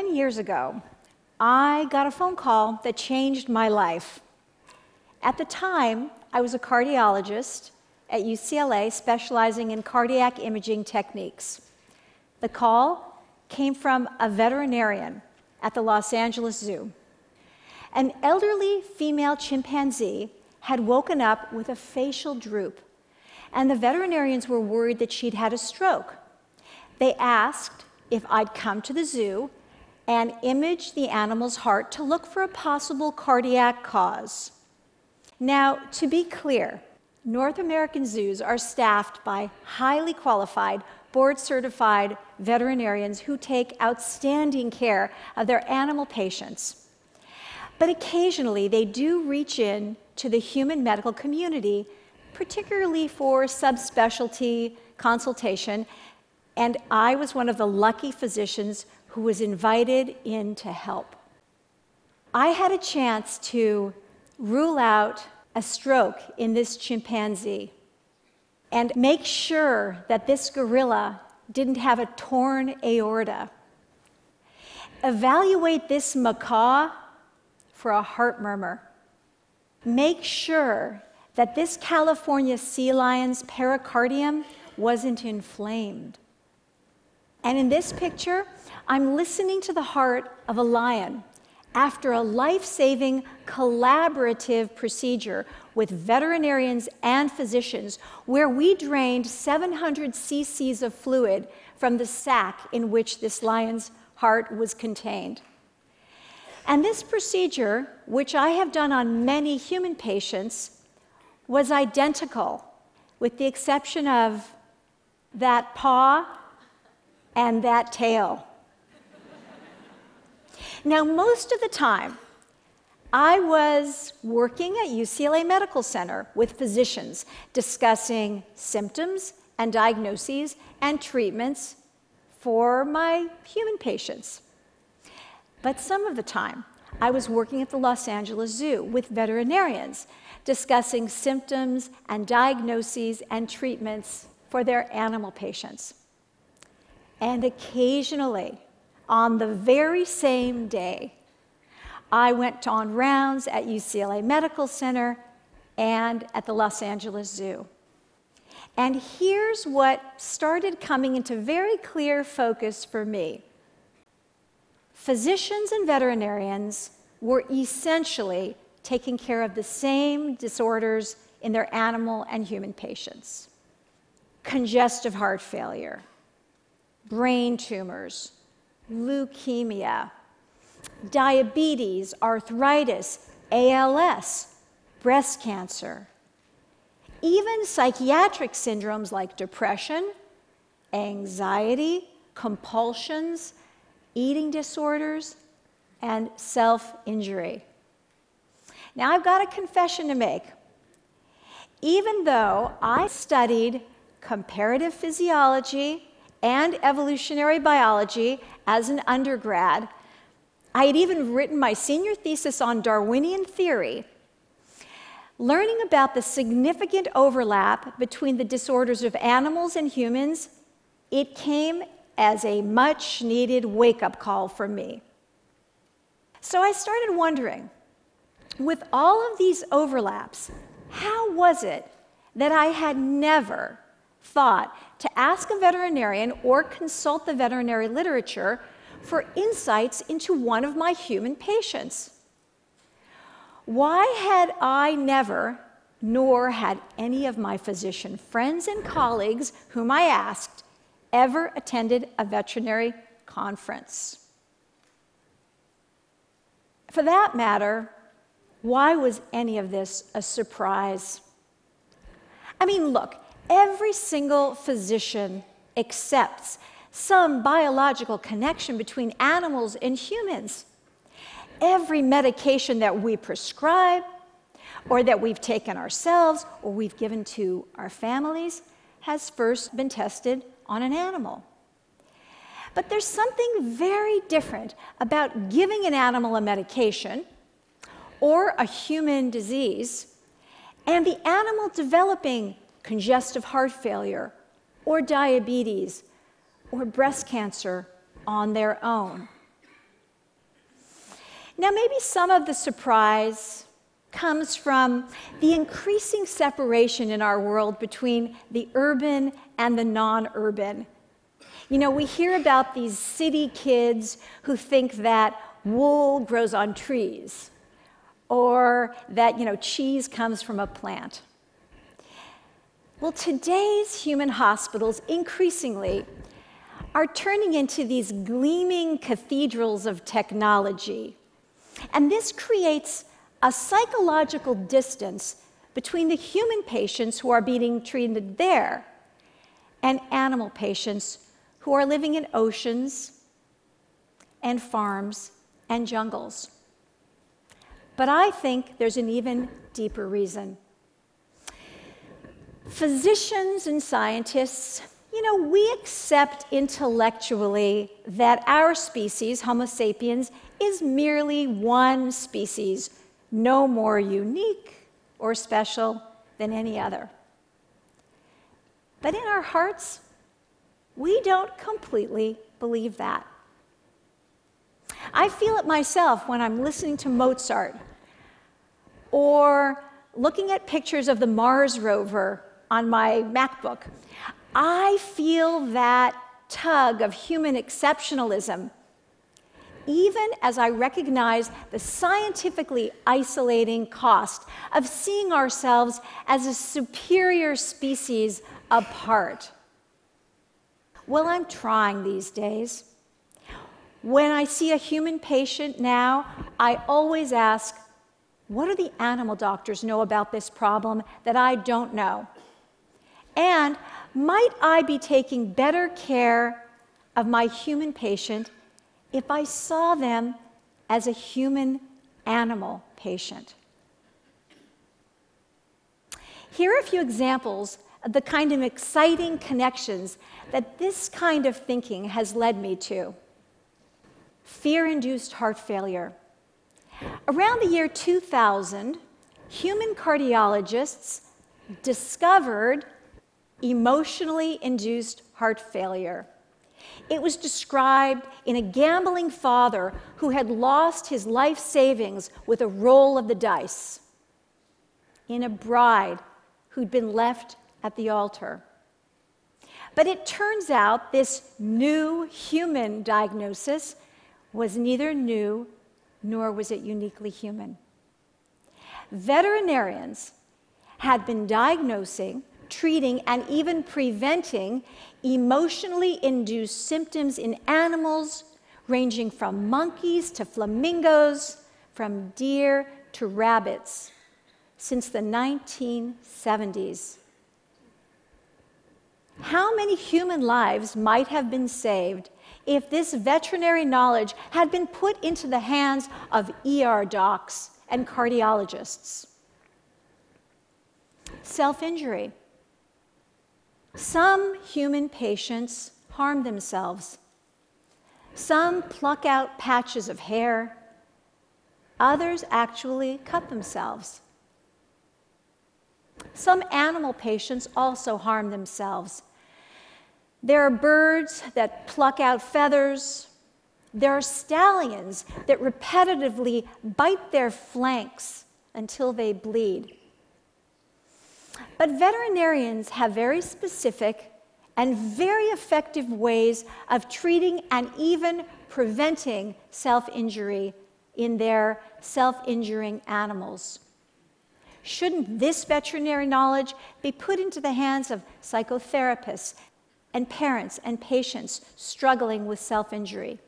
10 years ago, I got a phone call that changed my life. At the time, I was a cardiologist at UCLA specializing in cardiac imaging techniques. The call came from a veterinarian at the Los Angeles Zoo. An elderly female chimpanzee had woken up with a facial droop, and the veterinarians were worried that she'd had a stroke. They asked if I'd come to the zoo and image the animal's heart to look for a possible cardiac cause. Now, to be clear, North American zoos are staffed by highly qualified, board certified veterinarians who take outstanding care of their animal patients. But occasionally they do reach in to the human medical community, particularly for subspecialty consultation. And I was one of the lucky physicians who was invited in to help. I had a chance to rule out a stroke in this chimpanzee and make sure that this gorilla didn't have a torn aorta. Evaluate this macaw for a heart murmur. Make sure that this California sea lion's pericardium wasn't inflamed. And in this picture, I'm listening to the heart of a lion after a life saving collaborative procedure with veterinarians and physicians, where we drained 700 cc's of fluid from the sac in which this lion's heart was contained. And this procedure, which I have done on many human patients, was identical, with the exception of that paw and that tail. Now, most of the time, I was working at UCLA Medical Center with physicians discussing symptoms and diagnoses and treatments for my human patients. But some of the time, I was working at the Los Angeles Zoo with veterinarians discussing symptoms and diagnoses and treatments for their animal patients. And occasionally, on the very same day, I went on rounds at UCLA Medical Center and at the Los Angeles Zoo. And here's what started coming into very clear focus for me. Physicians and veterinarians were essentially taking care of the same disorders in their animal and human patients congestive heart failure, brain tumors, leukemia, diabetes, arthritis, ALS, breast cancer, even psychiatric syndromes like depression, anxiety, compulsions, eating disorders, and self injury. Now, I've got a confession to make. Even though I studied comparative physiology and evolutionary biology as an undergrad. I had even written my senior thesis on Darwinian theory. Learning about the significant overlap between the disorders of animals and humans, it came as a much needed wake up call for me. So I started wondering with all of these overlaps, how was it that I had never thought to ask a veterinarian or consult the veterinary literature for insights into one of my human patients. Why had I never, nor had any of my physician friends and colleagues whom I asked, ever attended a veterinary conference? For that matter, why was any of this a surprise? I mean, look, every single physician accepts some biological connection between animals and humans. Every medication that we prescribe, or that we've taken ourselves, or we've given to our families, has first been tested on an animal. But there's something very different about giving an animal a medication or a human disease and the animal developing congestive heart failure, or diabetes, or breast cancer on their own. Now, maybe some of the surprise comes from the increasing separation in our world between the urban and the non urban. You know, we hear about these city kids who think that wool grows on trees or that, you know, cheese comes from a plant. Well, today's human hospitals increasingly are turning into these gleaming cathedrals of technology. And this creates a psychological distance between the human patients who are being treated there and animal patients who are living in oceans and farms and jungles. But I think there's an even deeper reason. Physicians and scientists, you know, we accept intellectually that our species, Homo sapiens, is merely one species no more unique or special than any other. But in our hearts, we don't completely believe that. I feel it myself when I'm listening to Mozart or looking at pictures of the Mars rover on my MacBook. I feel that tug of human exceptionalism even as I recognize the scientifically isolating cost of seeing ourselves as a superior species apart. Well, I'm trying these days. When I see a human patient now, I always ask, what do the animal doctors know about this problem that I don't know? And might I be taking better care of my human patient if I saw them as a human animal patient. Here are a few examples of the kind of exciting connections that this kind of thinking has led me to. Fear induced heart failure. Around the year 2000, human cardiologists discovered emotionally induced heart failure. It was described in a gambling father who had lost his life savings with a roll of the dice, in a bride who'd been left at the altar. But it turns out this new human diagnosis was neither new nor was it uniquely human. Veterinarians had been diagnosing treating, and even preventing emotionally induced symptoms in animals, ranging from monkeys to flamingos, from deer to rabbits, since the 1970s. How many human lives might have been saved if this veterinary knowledge had been put into the hands of ER docs and cardiologists? Self injury. Some human patients harm themselves. Some pluck out patches of hair. Others actually cut themselves. Some animal patients also harm themselves. There are birds that pluck out feathers. There are stallions that repetitively bite their flanks until they bleed. But veterinarians have very specific and very effective ways of treating and even preventing self injury in their self injuring animals. Shouldn't this veterinary knowledge be put into the hands of psychotherapists and parents and patients struggling with self injury?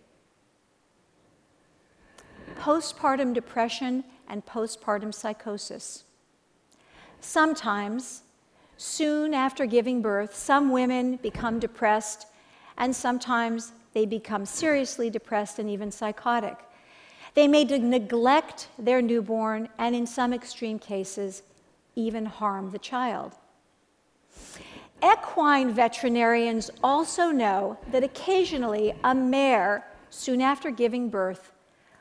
Postpartum depression and postpartum psychosis. Sometimes, soon after giving birth, some women become depressed, and sometimes they become seriously depressed and even psychotic. They may neglect their newborn and, in some extreme cases, even harm the child. Equine veterinarians also know that occasionally a mare, soon after giving birth,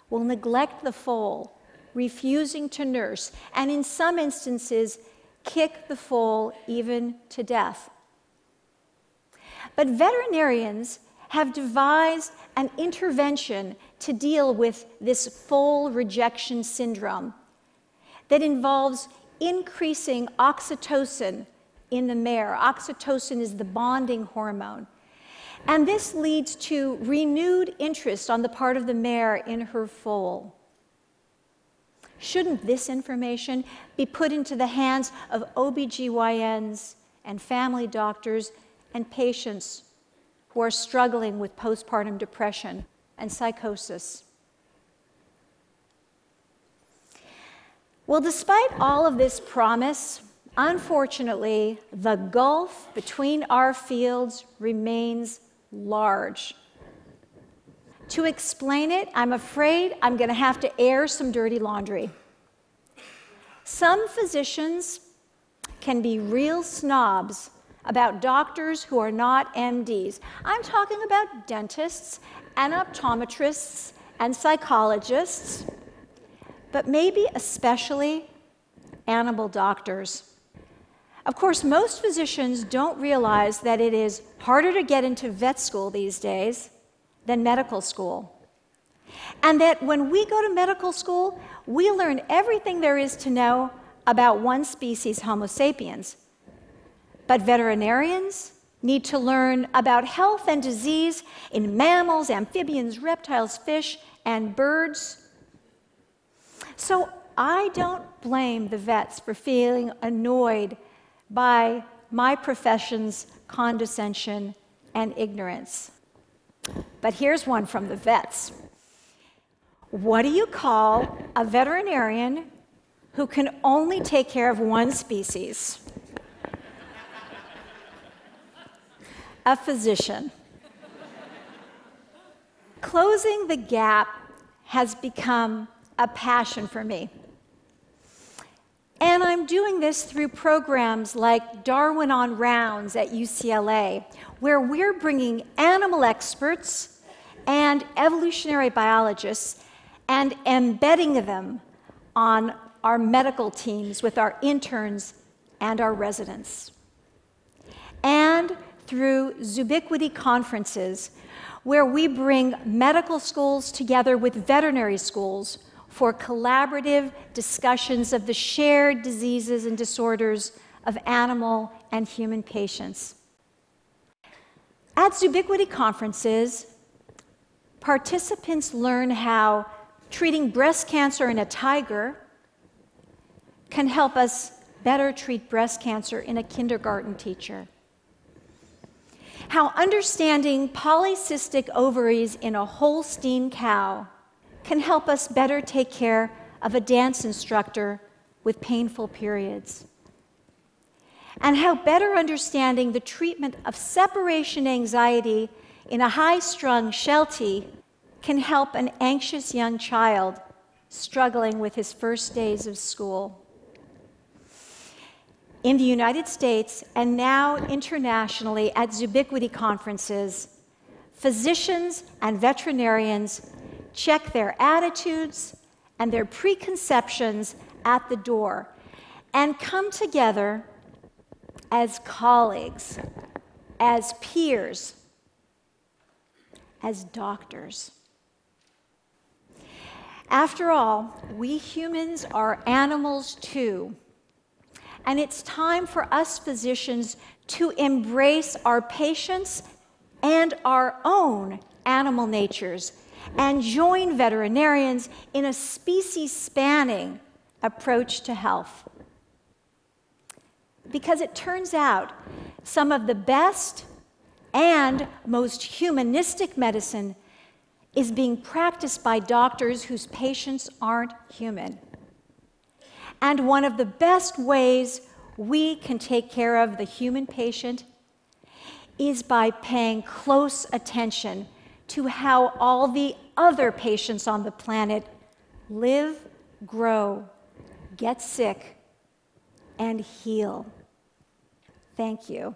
will neglect the foal, refusing to nurse, and in some instances, kick the foal even to death. But veterinarians have devised an intervention to deal with this foal rejection syndrome that involves increasing oxytocin in the mare. Oxytocin is the bonding hormone. And this leads to renewed interest on the part of the mare in her foal. Shouldn't this information be put into the hands of OBGYNs and family doctors and patients who are struggling with postpartum depression and psychosis? Well, despite all of this promise, unfortunately, the gulf between our fields remains large. To explain it, I'm afraid I'm going to have to air some dirty laundry. Some physicians can be real snobs about doctors who are not MDs. I'm talking about dentists and optometrists and psychologists, but maybe especially animal doctors. Of course, most physicians don't realize that it is harder to get into vet school these days than medical school. And that when we go to medical school, we learn everything there is to know about one species, Homo sapiens. But veterinarians need to learn about health and disease in mammals, amphibians, reptiles, fish, and birds. So I don't blame the vets for feeling annoyed by my profession's condescension and ignorance. But here's one from the vets. What do you call a veterinarian who can only take care of one species? a physician. Closing the gap has become a passion for me. And I'm doing this through programs like Darwin on Rounds at UCLA, where we're bringing animal experts and evolutionary biologists and embedding them on our medical teams with our interns and our residents. And through Zoobiquity conferences, where we bring medical schools together with veterinary schools for collaborative discussions of the shared diseases and disorders of animal and human patients. At Zoobiquity conferences, participants learn how treating breast cancer in a tiger can help us better treat breast cancer in a kindergarten teacher. How understanding polycystic ovaries in a Holstein cow can help us better take care of a dance instructor with painful periods. And how better understanding the treatment of separation anxiety in a high strung Sheltie can help an anxious young child struggling with his first days of school. In the United States and now internationally at Zoobiquity conferences, physicians and veterinarians check their attitudes and their preconceptions at the door and come together as colleagues, as peers, as doctors. After all, we humans are animals too. And it's time for us physicians to embrace our patients and our own animal natures and join veterinarians in a species spanning approach to health. Because it turns out some of the best and most humanistic medicine is being practiced by doctors whose patients aren't human. And one of the best ways we can take care of the human patient is by paying close attention to how all the other patients on the planet live, grow, get sick, and heal. Thank you.